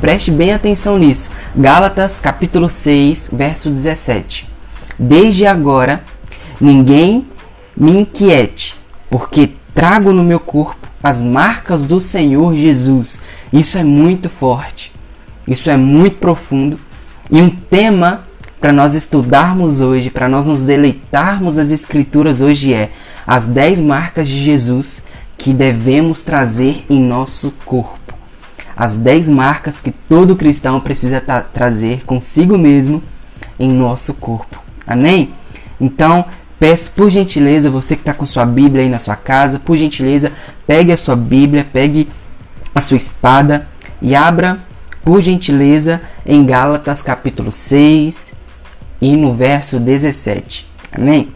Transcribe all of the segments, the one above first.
Preste bem atenção nisso. Gálatas capítulo 6, verso 17. Desde agora, ninguém me inquiete, porque trago no meu corpo as marcas do Senhor Jesus. Isso é muito forte. Isso é muito profundo e um tema para nós estudarmos hoje, para nós nos deleitarmos nas escrituras hoje é as 10 marcas de Jesus que devemos trazer em nosso corpo. As 10 marcas que todo cristão precisa trazer consigo mesmo em nosso corpo. Amém? Então, peço por gentileza, você que está com sua Bíblia aí na sua casa, por gentileza, pegue a sua Bíblia, pegue a sua espada e abra, por gentileza, em Gálatas capítulo 6 e no verso 17. Amém?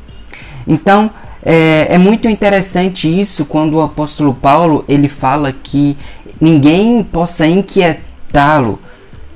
Então, é, é muito interessante isso quando o apóstolo Paulo ele fala que ninguém possa inquietá-lo,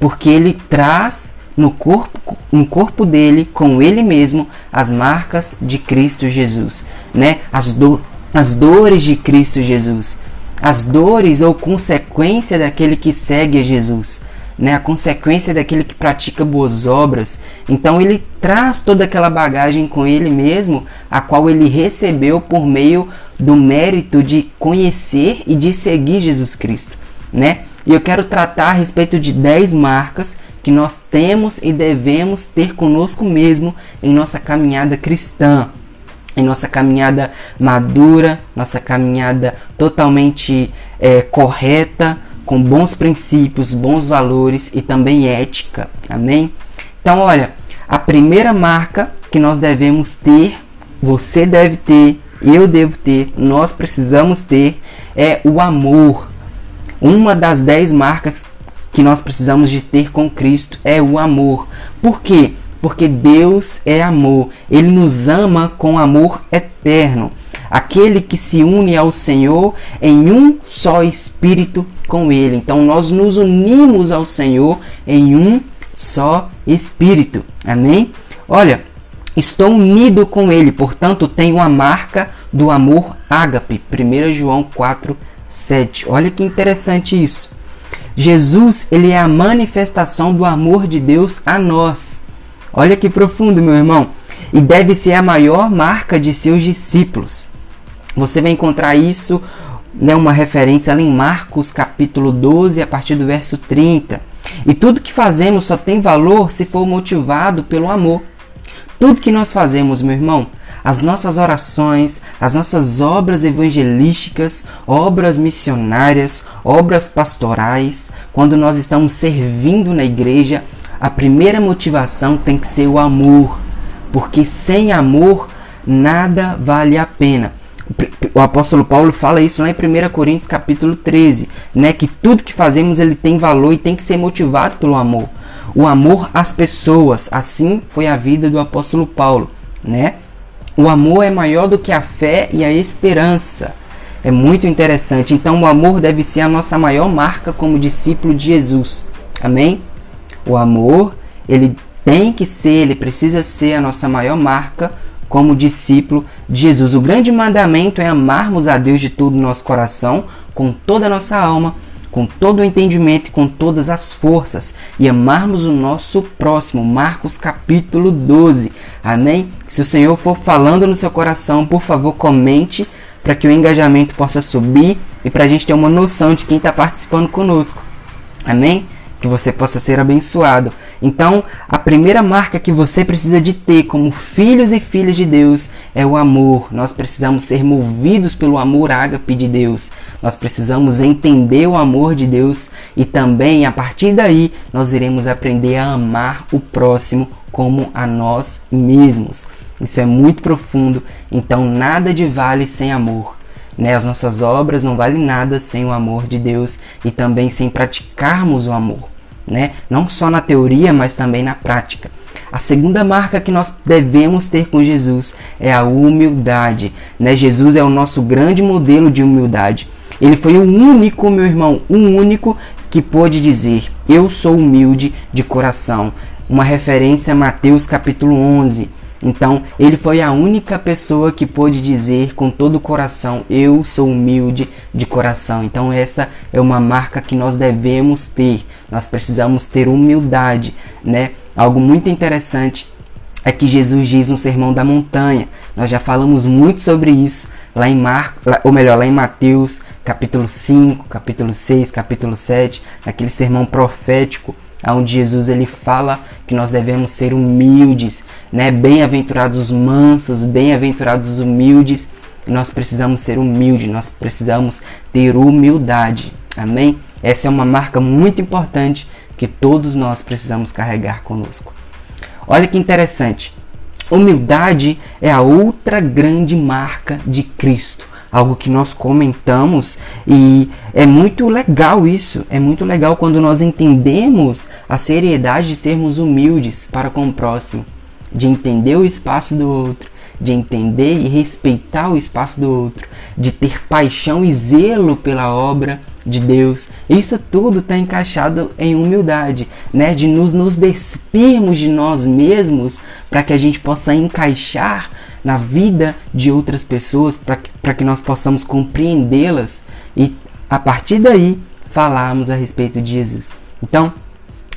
porque ele traz no corpo, no corpo dele, com ele mesmo, as marcas de Cristo Jesus, né? As, do, as dores de Cristo Jesus, as dores ou consequência daquele que segue a Jesus né, a consequência daquele que pratica boas obras. Então ele traz toda aquela bagagem com ele mesmo, a qual ele recebeu por meio do mérito de conhecer e de seguir Jesus Cristo, né? E eu quero tratar a respeito de 10 marcas que nós temos e devemos ter conosco mesmo em nossa caminhada cristã, em nossa caminhada madura, nossa caminhada totalmente é, correta, com bons princípios, bons valores e também ética. Amém? Então, olha, a primeira marca que nós devemos ter, você deve ter, eu devo ter, nós precisamos ter, é o amor. Uma das dez marcas que nós precisamos de ter com Cristo é o amor. Por quê? Porque Deus é amor. Ele nos ama com amor eterno. Aquele que se une ao Senhor em um só espírito com Ele. Então nós nos unimos ao Senhor em um só espírito. Amém? Olha, estou unido com Ele, portanto tenho a marca do amor ágape. 1 João 4, 7. Olha que interessante isso. Jesus, ele é a manifestação do amor de Deus a nós. Olha que profundo, meu irmão. E deve ser a maior marca de seus discípulos. Você vai encontrar isso, né, uma referência ali em Marcos capítulo 12, a partir do verso 30. E tudo que fazemos só tem valor se for motivado pelo amor. Tudo que nós fazemos, meu irmão, as nossas orações, as nossas obras evangelísticas, obras missionárias, obras pastorais, quando nós estamos servindo na igreja, a primeira motivação tem que ser o amor, porque sem amor nada vale a pena o apóstolo Paulo fala isso lá em 1 Coríntios capítulo 13, né, que tudo que fazemos ele tem valor e tem que ser motivado pelo amor. O amor às pessoas, assim foi a vida do apóstolo Paulo, né? O amor é maior do que a fé e a esperança. É muito interessante. Então o amor deve ser a nossa maior marca como discípulo de Jesus. Amém? O amor, ele tem que ser, ele precisa ser a nossa maior marca como discípulo de Jesus. O grande mandamento é amarmos a Deus de todo o nosso coração, com toda a nossa alma, com todo o entendimento e com todas as forças, e amarmos o nosso próximo. Marcos capítulo 12. Amém? Se o Senhor for falando no seu coração, por favor, comente para que o engajamento possa subir e para a gente ter uma noção de quem está participando conosco. Amém? Que você possa ser abençoado. Então, a primeira marca que você precisa de ter como filhos e filhas de Deus é o amor. Nós precisamos ser movidos pelo amor ágape de Deus. Nós precisamos entender o amor de Deus e também, a partir daí, nós iremos aprender a amar o próximo como a nós mesmos. Isso é muito profundo, então nada de vale sem amor. Né? As nossas obras não valem nada sem o amor de Deus e também sem praticarmos o amor. Né? Não só na teoria, mas também na prática. A segunda marca que nós devemos ter com Jesus é a humildade. Né? Jesus é o nosso grande modelo de humildade. Ele foi o único, meu irmão, o único que pôde dizer: Eu sou humilde de coração. Uma referência a Mateus capítulo 11 Então, ele foi a única pessoa que pôde dizer com todo o coração: Eu sou humilde de coração. Então, essa é uma marca que nós devemos ter. Nós precisamos ter humildade, né? Algo muito interessante é que Jesus diz no Sermão da Montanha. Nós já falamos muito sobre isso lá em Marcos, ou melhor, lá em Mateus, capítulo 5, capítulo 6, capítulo 7, naquele sermão profético onde Jesus ele fala que nós devemos ser humildes, né? Bem-aventurados os mansos, bem-aventurados os humildes. Nós precisamos ser humildes, nós precisamos ter humildade. Amém? Essa é uma marca muito importante que todos nós precisamos carregar conosco. Olha que interessante. Humildade é a outra grande marca de Cristo algo que nós comentamos. E é muito legal isso. É muito legal quando nós entendemos a seriedade de sermos humildes para com o próximo, de entender o espaço do outro, de entender e respeitar o espaço do outro, de ter paixão e zelo pela obra de Deus. Isso tudo está encaixado em humildade, né? De nos, nos despirmos de nós mesmos para que a gente possa encaixar na vida de outras pessoas, para que, que nós possamos compreendê-las e a partir daí falarmos a respeito de Jesus. Então,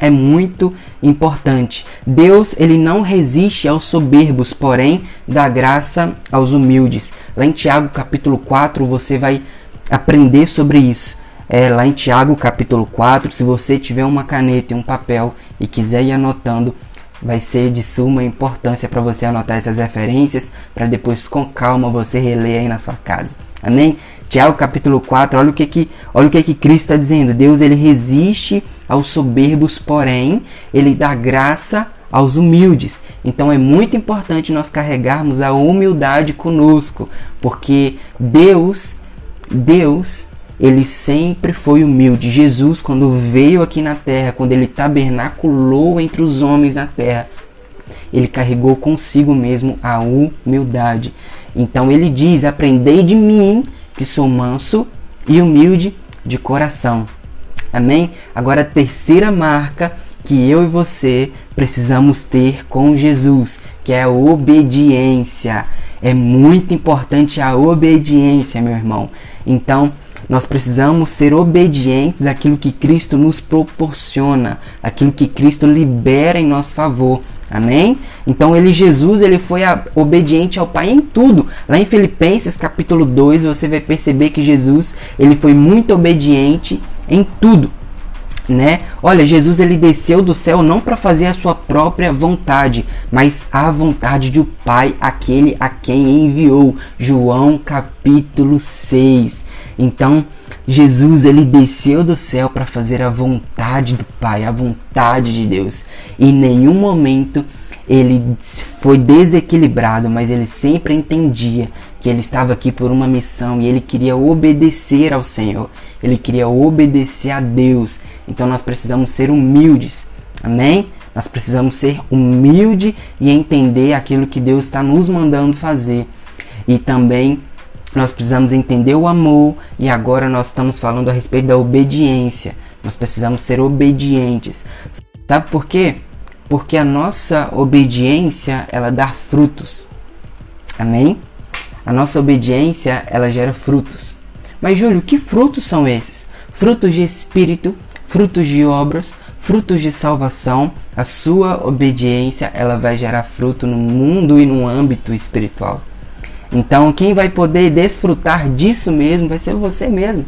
é muito importante. Deus ele não resiste aos soberbos, porém dá graça aos humildes. Lá em Tiago capítulo 4 você vai aprender sobre isso. É, lá em Tiago capítulo 4, se você tiver uma caneta e um papel e quiser ir anotando, vai ser de suma importância para você anotar essas referências, para depois com calma você reler aí na sua casa. Amém? Tiago capítulo 4, olha o que que, olha o que, que Cristo está dizendo. Deus ele resiste aos soberbos, porém, ele dá graça aos humildes. Então é muito importante nós carregarmos a humildade conosco, porque Deus, Deus ele sempre foi humilde. Jesus, quando veio aqui na terra, quando ele tabernaculou entre os homens na terra, ele carregou consigo mesmo a humildade. Então ele diz: Aprendei de mim, que sou manso e humilde de coração. Amém? Agora, a terceira marca que eu e você precisamos ter com Jesus, que é a obediência. É muito importante a obediência, meu irmão. Então, nós precisamos ser obedientes àquilo que Cristo nos proporciona, aquilo que Cristo libera em nosso favor. Amém? Então ele Jesus, ele foi obediente ao Pai em tudo. Lá em Filipenses capítulo 2, você vai perceber que Jesus, ele foi muito obediente em tudo. Né? Olha, Jesus ele desceu do céu não para fazer a sua própria vontade, mas a vontade do Pai, aquele a quem enviou. João capítulo 6. Então, Jesus ele desceu do céu para fazer a vontade do Pai, a vontade de Deus. Em nenhum momento ele foi desequilibrado, mas ele sempre entendia que ele estava aqui por uma missão e ele queria obedecer ao Senhor. Ele queria obedecer a Deus. Então nós precisamos ser humildes. Amém? Nós precisamos ser humilde e entender aquilo que Deus está nos mandando fazer. E também nós precisamos entender o amor e agora nós estamos falando a respeito da obediência. Nós precisamos ser obedientes. Sabe por quê? Porque a nossa obediência, ela dá frutos. Amém? A nossa obediência, ela gera frutos. Mas Júlio, que frutos são esses? Frutos de espírito, frutos de obras, frutos de salvação. A sua obediência, ela vai gerar fruto no mundo e no âmbito espiritual. Então, quem vai poder desfrutar disso mesmo vai ser você mesmo.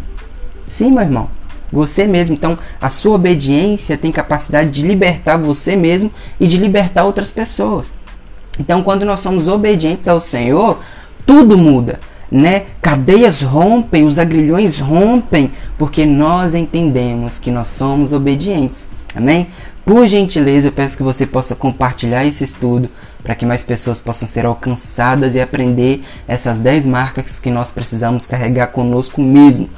Sim, meu irmão. Você mesmo. Então, a sua obediência tem capacidade de libertar você mesmo e de libertar outras pessoas. Então, quando nós somos obedientes ao Senhor, tudo muda, né? Cadeias rompem, os agrilhões rompem, porque nós entendemos que nós somos obedientes. Amém? Por gentileza, eu peço que você possa compartilhar esse estudo para que mais pessoas possam ser alcançadas e aprender essas 10 marcas que nós precisamos carregar conosco mesmo.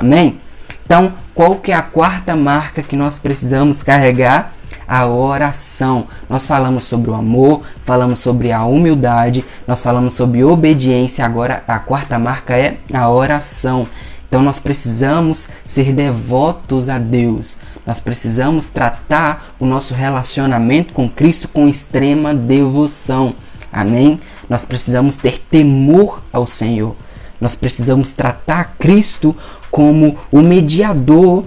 Amém? Então, qual que é a quarta marca que nós precisamos carregar? A oração. Nós falamos sobre o amor, falamos sobre a humildade, nós falamos sobre obediência. Agora, a quarta marca é a oração. Então, nós precisamos ser devotos a Deus. Nós precisamos tratar o nosso relacionamento com Cristo com extrema devoção. Amém? Nós precisamos ter temor ao Senhor. Nós precisamos tratar Cristo como o mediador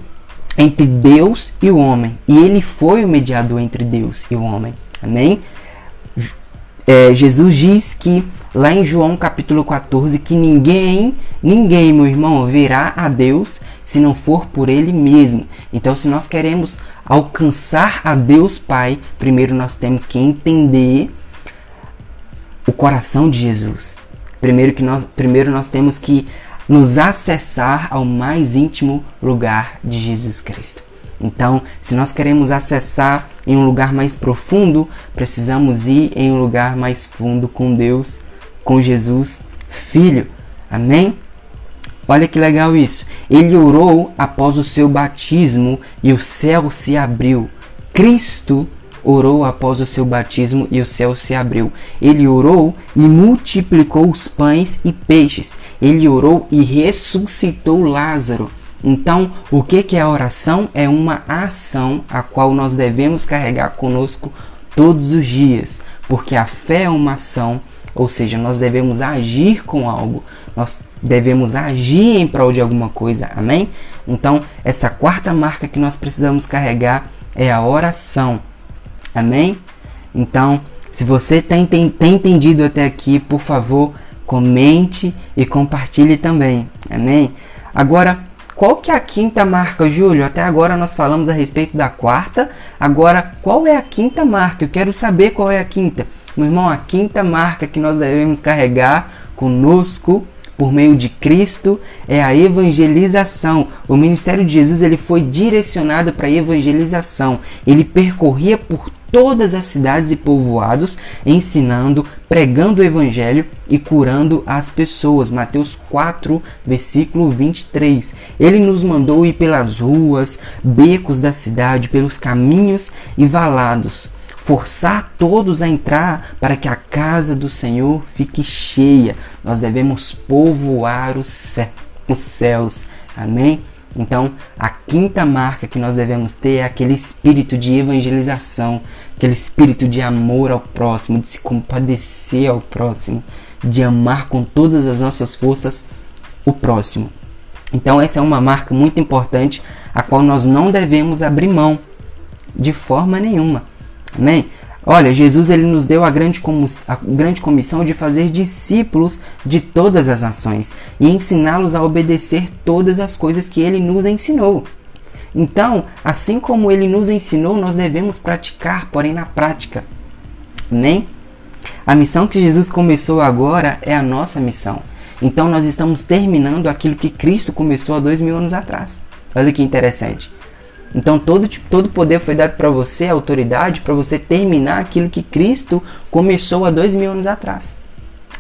entre Deus e o homem. E ele foi o mediador entre Deus e o homem. Amém? É, Jesus diz que lá em João capítulo 14 que ninguém, ninguém, meu irmão, verá a Deus se não for por ele mesmo. Então, se nós queremos alcançar a Deus Pai, primeiro nós temos que entender o coração de Jesus. Primeiro, que nós, primeiro nós temos que nos acessar ao mais íntimo lugar de Jesus Cristo. Então, se nós queremos acessar em um lugar mais profundo, precisamos ir em um lugar mais fundo com Deus, com Jesus, Filho. Amém? Olha que legal isso. Ele orou após o seu batismo e o céu se abriu. Cristo orou após o seu batismo e o céu se abriu. Ele orou e multiplicou os pães e peixes. Ele orou e ressuscitou Lázaro. Então, o que, que é a oração? É uma ação a qual nós devemos carregar conosco todos os dias, porque a fé é uma ação, ou seja, nós devemos agir com algo, nós devemos agir em prol de alguma coisa, amém? Então, essa quarta marca que nós precisamos carregar é a oração. Amém? Então, se você tem, tem, tem entendido até aqui, por favor, comente e compartilhe também. Amém? Agora, qual que é a quinta marca, Júlio? Até agora nós falamos a respeito da quarta. Agora, qual é a quinta marca? Eu quero saber qual é a quinta. Meu irmão, a quinta marca que nós devemos carregar conosco por meio de Cristo é a evangelização. O ministério de Jesus ele foi direcionado para a evangelização. Ele percorria por todas as cidades e povoados, ensinando, pregando o evangelho e curando as pessoas. Mateus 4, versículo 23. Ele nos mandou ir pelas ruas, becos da cidade, pelos caminhos e valados forçar todos a entrar para que a casa do Senhor fique cheia. Nós devemos povoar os céus. Amém? Então, a quinta marca que nós devemos ter é aquele espírito de evangelização, aquele espírito de amor ao próximo, de se compadecer ao próximo, de amar com todas as nossas forças o próximo. Então, essa é uma marca muito importante, a qual nós não devemos abrir mão de forma nenhuma. Amém? Olha, Jesus ele nos deu a grande, a grande comissão de fazer discípulos de todas as nações e ensiná-los a obedecer todas as coisas que ele nos ensinou. Então, assim como ele nos ensinou, nós devemos praticar, porém na prática. Amém? A missão que Jesus começou agora é a nossa missão. Então, nós estamos terminando aquilo que Cristo começou há dois mil anos atrás. Olha que interessante. Então todo todo poder foi dado para você, autoridade, para você terminar aquilo que Cristo começou há dois mil anos atrás.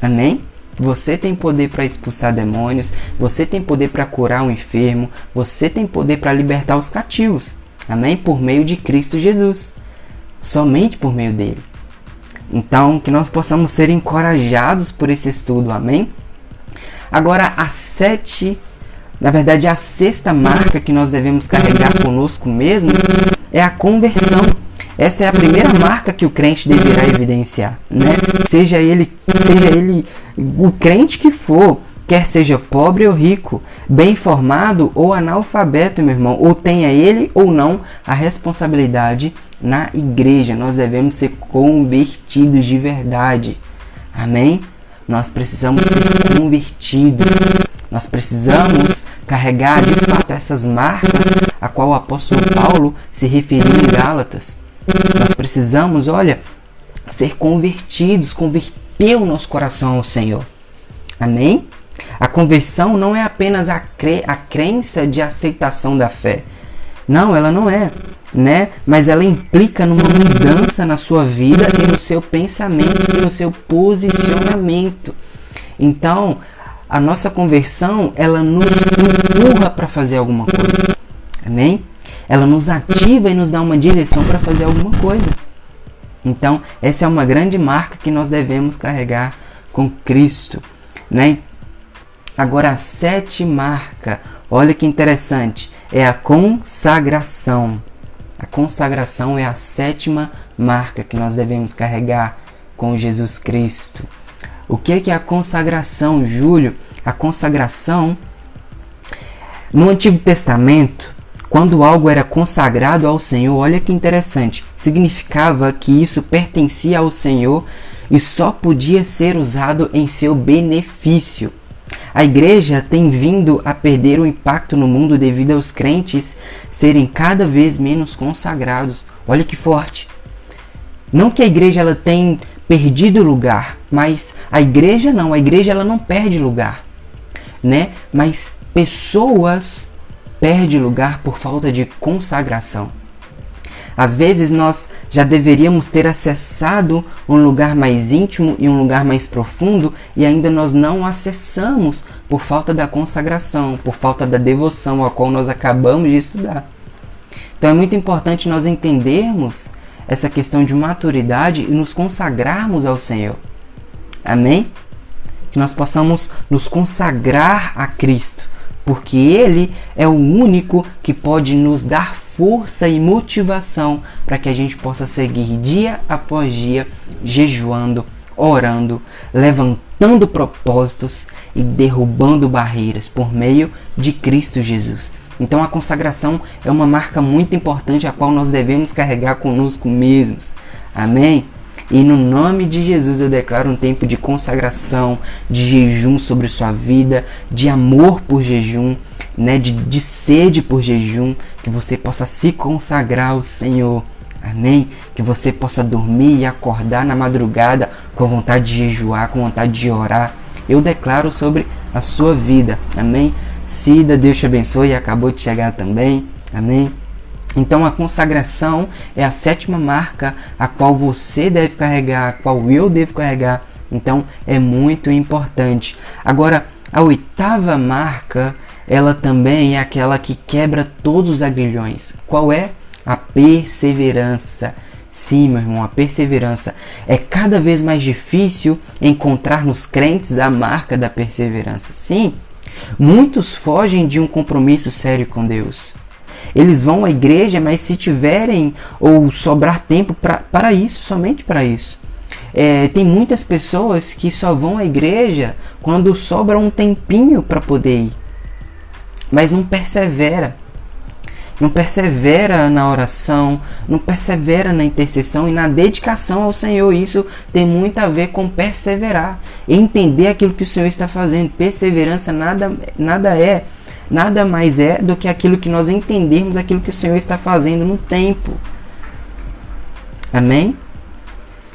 Amém? Você tem poder para expulsar demônios, você tem poder para curar um enfermo, você tem poder para libertar os cativos. Amém? Por meio de Cristo Jesus. Somente por meio dele. Então, que nós possamos ser encorajados por esse estudo. Amém? Agora, as sete na verdade, a sexta marca que nós devemos carregar conosco mesmo é a conversão. Essa é a primeira marca que o crente deverá evidenciar, né? Seja ele, seja ele o crente que for, quer seja pobre ou rico, bem formado ou analfabeto, meu irmão, ou tenha ele ou não a responsabilidade na igreja. Nós devemos ser convertidos de verdade. Amém? Nós precisamos ser convertidos. Nós precisamos carregar de fato essas marcas a qual o apóstolo Paulo se referiu em Gálatas. Nós precisamos, olha, ser convertidos, converter o nosso coração ao Senhor. Amém? A conversão não é apenas a, cre a crença de aceitação da fé. Não, ela não é, né? Mas ela implica numa mudança na sua vida e no seu pensamento e no seu posicionamento. Então, a nossa conversão ela nos empurra para fazer alguma coisa. Amém? Ela nos ativa e nos dá uma direção para fazer alguma coisa. Então, essa é uma grande marca que nós devemos carregar com Cristo, né? Agora a sétima marca, olha que interessante, é a consagração. A consagração é a sétima marca que nós devemos carregar com Jesus Cristo. O que é a consagração, Júlio? A consagração no Antigo Testamento, quando algo era consagrado ao Senhor, olha que interessante, significava que isso pertencia ao Senhor e só podia ser usado em seu benefício. A igreja tem vindo a perder o impacto no mundo devido aos crentes serem cada vez menos consagrados. Olha que forte. Não que a igreja ela tenha perdido lugar, mas a igreja não, a igreja ela não perde lugar, né? Mas pessoas perdem lugar por falta de consagração. Às vezes nós já deveríamos ter acessado um lugar mais íntimo e um lugar mais profundo e ainda nós não acessamos por falta da consagração, por falta da devoção a qual nós acabamos de estudar. Então é muito importante nós entendermos essa questão de maturidade e nos consagrarmos ao Senhor. Amém? Que nós possamos nos consagrar a Cristo, porque Ele é o único que pode nos dar força e motivação para que a gente possa seguir dia após dia jejuando, orando, levantando propósitos e derrubando barreiras por meio de Cristo Jesus. Então a consagração é uma marca muito importante a qual nós devemos carregar conosco mesmos. Amém? E no nome de Jesus eu declaro um tempo de consagração, de jejum sobre sua vida, de amor por jejum, né, de, de sede por jejum, que você possa se consagrar ao Senhor. Amém? Que você possa dormir e acordar na madrugada com vontade de jejuar, com vontade de orar. Eu declaro sobre a sua vida. Amém? Cida, Deus te abençoe, acabou de chegar também. Amém? Então a consagração é a sétima marca a qual você deve carregar, a qual eu devo carregar. Então é muito importante. Agora, a oitava marca, ela também é aquela que quebra todos os agrilhões. Qual é? A perseverança. Sim, meu irmão, a perseverança. É cada vez mais difícil encontrar nos crentes a marca da perseverança. Sim, muitos fogem de um compromisso sério com Deus. Eles vão à igreja, mas se tiverem ou sobrar tempo para isso, somente para isso. É, tem muitas pessoas que só vão à igreja quando sobra um tempinho para poder ir, mas não persevera. Não persevera na oração, não persevera na intercessão e na dedicação ao Senhor. Isso tem muito a ver com perseverar, entender aquilo que o Senhor está fazendo. Perseverança nada, nada é nada mais é do que aquilo que nós entendermos aquilo que o Senhor está fazendo no tempo. Amém?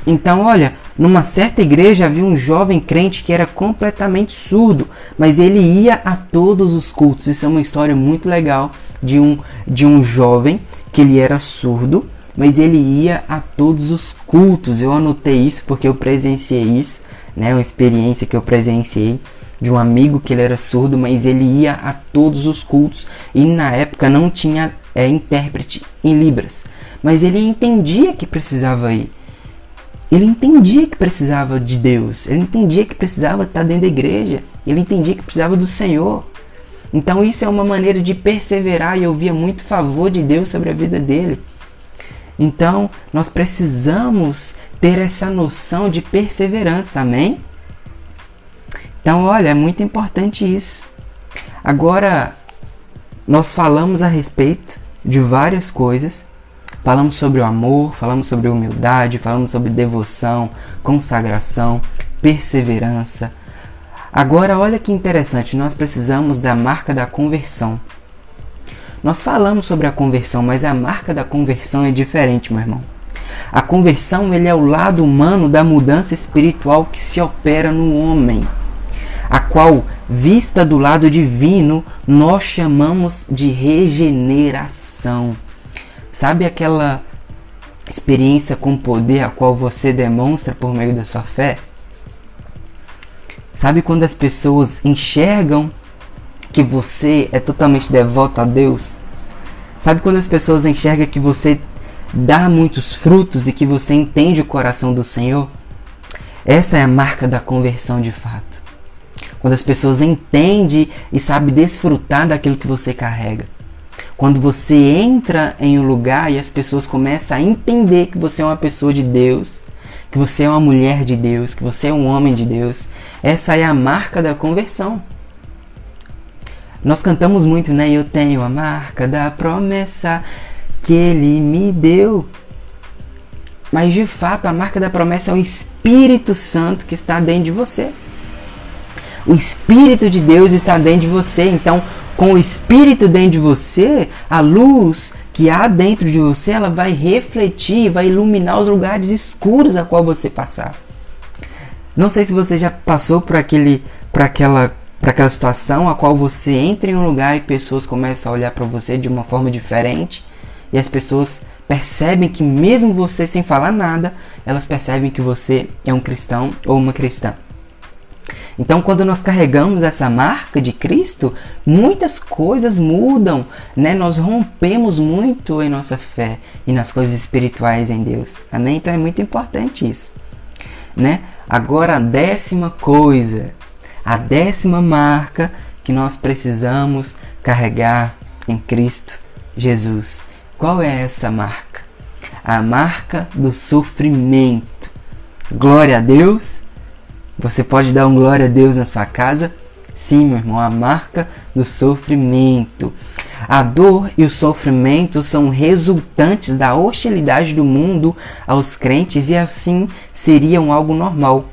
Então, olha, numa certa igreja havia um jovem crente que era completamente surdo, mas ele ia a todos os cultos. Isso é uma história muito legal de um, de um jovem que ele era surdo, mas ele ia a todos os cultos. Eu anotei isso porque eu presenciei isso, né? Uma experiência que eu presenciei de um amigo que ele era surdo, mas ele ia a todos os cultos e na época não tinha é, intérprete em Libras. Mas ele entendia que precisava ir. Ele entendia que precisava de Deus. Ele entendia que precisava estar dentro da igreja. Ele entendia que precisava do Senhor. Então isso é uma maneira de perseverar e eu via muito favor de Deus sobre a vida dele. Então nós precisamos ter essa noção de perseverança, amém? Então, olha, é muito importante isso. Agora, nós falamos a respeito de várias coisas. Falamos sobre o amor, falamos sobre humildade, falamos sobre devoção, consagração, perseverança. Agora, olha que interessante, nós precisamos da marca da conversão. Nós falamos sobre a conversão, mas a marca da conversão é diferente, meu irmão. A conversão ele é o lado humano da mudança espiritual que se opera no homem a qual, vista do lado divino, nós chamamos de regeneração. Sabe aquela experiência com poder a qual você demonstra por meio da sua fé? Sabe quando as pessoas enxergam que você é totalmente devoto a Deus? Sabe quando as pessoas enxergam que você dá muitos frutos e que você entende o coração do Senhor? Essa é a marca da conversão de fato quando as pessoas entendem e sabem desfrutar daquilo que você carrega. Quando você entra em um lugar e as pessoas começam a entender que você é uma pessoa de Deus, que você é uma mulher de Deus, que você é um homem de Deus. Essa é a marca da conversão. Nós cantamos muito, né? Eu tenho a marca da promessa que ele me deu. Mas de fato, a marca da promessa é o Espírito Santo que está dentro de você. O Espírito de Deus está dentro de você. Então, com o Espírito dentro de você, a luz que há dentro de você, ela vai refletir, vai iluminar os lugares escuros a qual você passar. Não sei se você já passou por aquele, por aquela, por aquela situação a qual você entra em um lugar e pessoas começam a olhar para você de uma forma diferente e as pessoas percebem que mesmo você sem falar nada, elas percebem que você é um cristão ou uma cristã. Então, quando nós carregamos essa marca de Cristo, muitas coisas mudam, né? Nós rompemos muito em nossa fé e nas coisas espirituais em Deus. Amém? Então é muito importante isso, né? Agora a décima coisa, a décima marca que nós precisamos carregar em Cristo Jesus. Qual é essa marca? A marca do sofrimento. Glória a Deus você pode dar um glória a Deus na sua casa? Sim, meu irmão, a marca do sofrimento. A dor e o sofrimento são resultantes da hostilidade do mundo aos crentes e assim seriam algo normal.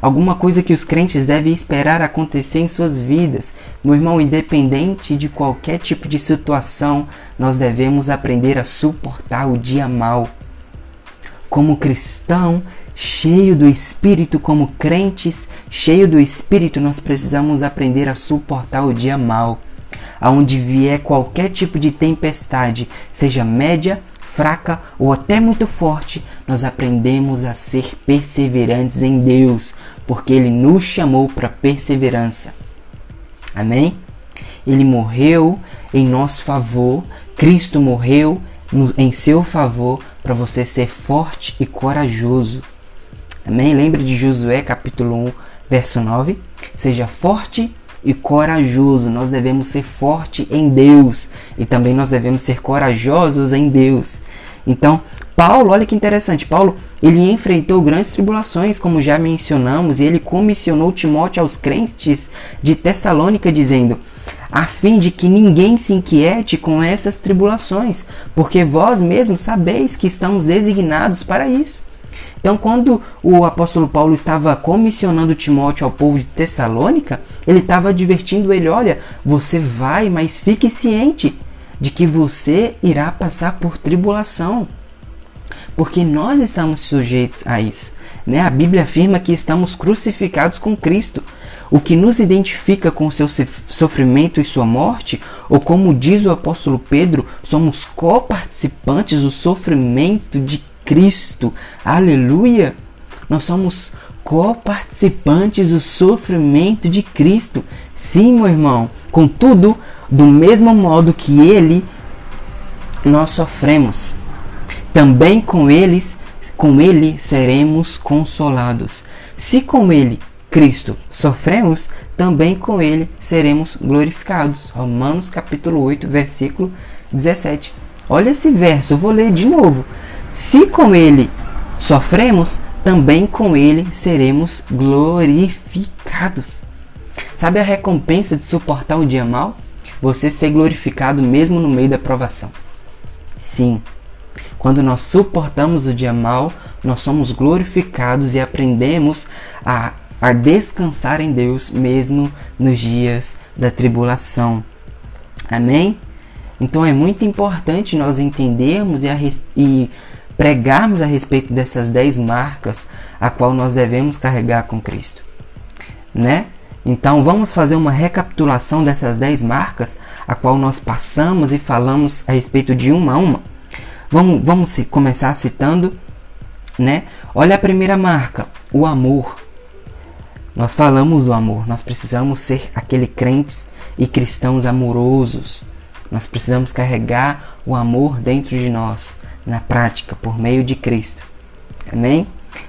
Alguma coisa que os crentes devem esperar acontecer em suas vidas. Meu irmão, independente de qualquer tipo de situação, nós devemos aprender a suportar o dia mal. Como cristão, cheio do Espírito, como crentes, cheio do Espírito, nós precisamos aprender a suportar o dia mal. Aonde vier qualquer tipo de tempestade, seja média, fraca ou até muito forte, nós aprendemos a ser perseverantes em Deus, porque Ele nos chamou para perseverança. Amém? Ele morreu em nosso favor, Cristo morreu no, em seu favor para você ser forte e corajoso. Amém? Lembre de Josué capítulo 1, verso 9. Seja forte e corajoso. Nós devemos ser forte em Deus e também nós devemos ser corajosos em Deus. Então, Paulo, olha que interessante, Paulo, ele enfrentou grandes tribulações, como já mencionamos, e ele comissionou Timóteo aos crentes de Tessalônica dizendo: a fim de que ninguém se inquiete com essas tribulações, porque vós mesmos sabeis que estamos designados para isso. Então, quando o apóstolo Paulo estava comissionando Timóteo ao povo de Tessalônica, ele estava advertindo ele: olha, você vai, mas fique ciente de que você irá passar por tribulação, porque nós estamos sujeitos a isso. Né? A Bíblia afirma que estamos crucificados com Cristo. O que nos identifica com seu sofrimento e sua morte, ou como diz o apóstolo Pedro, somos coparticipantes do sofrimento de Cristo. Aleluia! Nós somos coparticipantes do sofrimento de Cristo. Sim, meu irmão. Contudo, do mesmo modo que ele nós sofremos, também com eles, com ele seremos consolados. Se com ele, Cristo, sofremos, também com ele seremos glorificados. Romanos capítulo 8, versículo 17. Olha esse verso, eu vou ler de novo. Se com ele sofremos, também com ele seremos glorificados. Sabe a recompensa de suportar o dia mal? Você ser glorificado mesmo no meio da provação. Sim, quando nós suportamos o dia mal, nós somos glorificados e aprendemos a, a descansar em Deus mesmo nos dias da tribulação. Amém? Então é muito importante nós entendermos e, e pregarmos a respeito dessas dez marcas a qual nós devemos carregar com Cristo, né? Então vamos fazer uma recapitulação dessas dez marcas a qual nós passamos e falamos a respeito de uma a uma. Vamos, vamos começar citando, né? Olha a primeira marca, o amor. Nós falamos do amor, nós precisamos ser aquele crentes e cristãos amorosos. Nós precisamos carregar o amor dentro de nós na prática por meio de Cristo. Amém?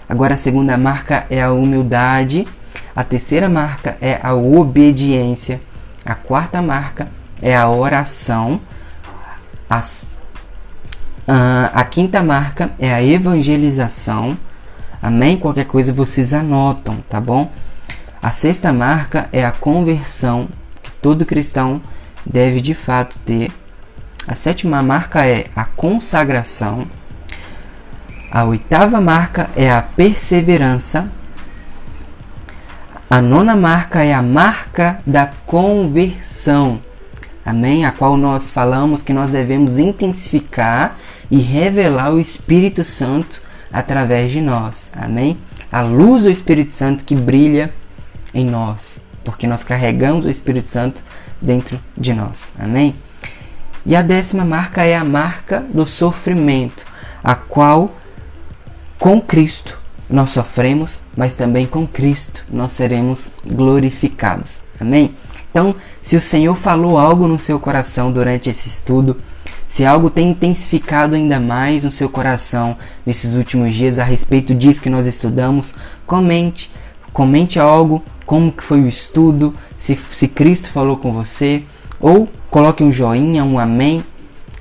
Agora a segunda marca é a humildade, a terceira marca é a obediência, a quarta marca é a oração, a quinta marca é a evangelização, Amém? Qualquer coisa vocês anotam, tá bom? A sexta marca é a conversão que todo cristão deve de fato ter. A sétima marca é a consagração. A oitava marca é a perseverança. A nona marca é a marca da conversão. Amém? A qual nós falamos que nós devemos intensificar e revelar o Espírito Santo através de nós. Amém? A luz do Espírito Santo que brilha em nós, porque nós carregamos o Espírito Santo dentro de nós. Amém? E a décima marca é a marca do sofrimento, a qual com Cristo nós sofremos, mas também com Cristo nós seremos glorificados. Amém? Então, se o Senhor falou algo no seu coração durante esse estudo, se algo tem intensificado ainda mais no seu coração nesses últimos dias a respeito disso que nós estudamos, comente. Comente algo, como que foi o estudo, se, se Cristo falou com você, ou coloque um joinha, um amém,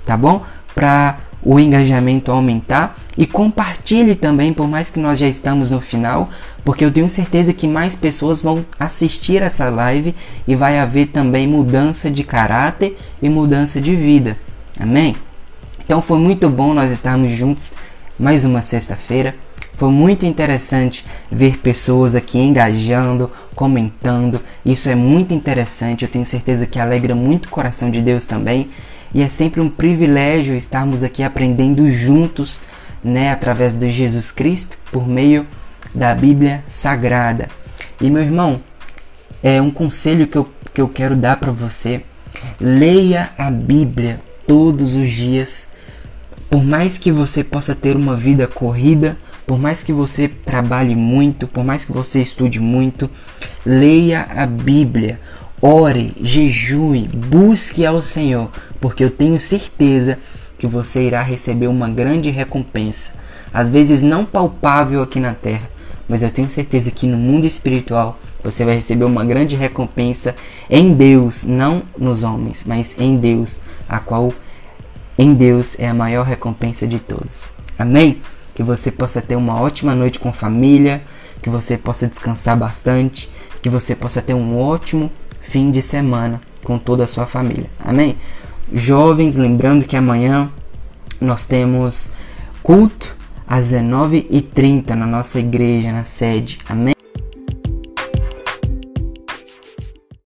tá bom? Para o engajamento aumentar e compartilhe também, por mais que nós já estamos no final, porque eu tenho certeza que mais pessoas vão assistir essa live e vai haver também mudança de caráter e mudança de vida. Amém? Então foi muito bom nós estarmos juntos mais uma sexta-feira. Foi muito interessante ver pessoas aqui engajando, comentando. Isso é muito interessante. Eu tenho certeza que alegra muito o coração de Deus também. E é sempre um privilégio estarmos aqui aprendendo juntos, né, através de Jesus Cristo, por meio da Bíblia Sagrada. E meu irmão, é um conselho que eu, que eu quero dar para você. Leia a Bíblia todos os dias. Por mais que você possa ter uma vida corrida, por mais que você trabalhe muito, por mais que você estude muito, leia a Bíblia. Ore, jejue, busque ao Senhor, porque eu tenho certeza que você irá receber uma grande recompensa. Às vezes não palpável aqui na terra, mas eu tenho certeza que no mundo espiritual você vai receber uma grande recompensa em Deus, não nos homens, mas em Deus, a qual em Deus é a maior recompensa de todos. Amém? Que você possa ter uma ótima noite com família, que você possa descansar bastante, que você possa ter um ótimo fim de semana com toda a sua família. Amém? Jovens, lembrando que amanhã nós temos culto às 19h30 na nossa igreja, na sede. Amém?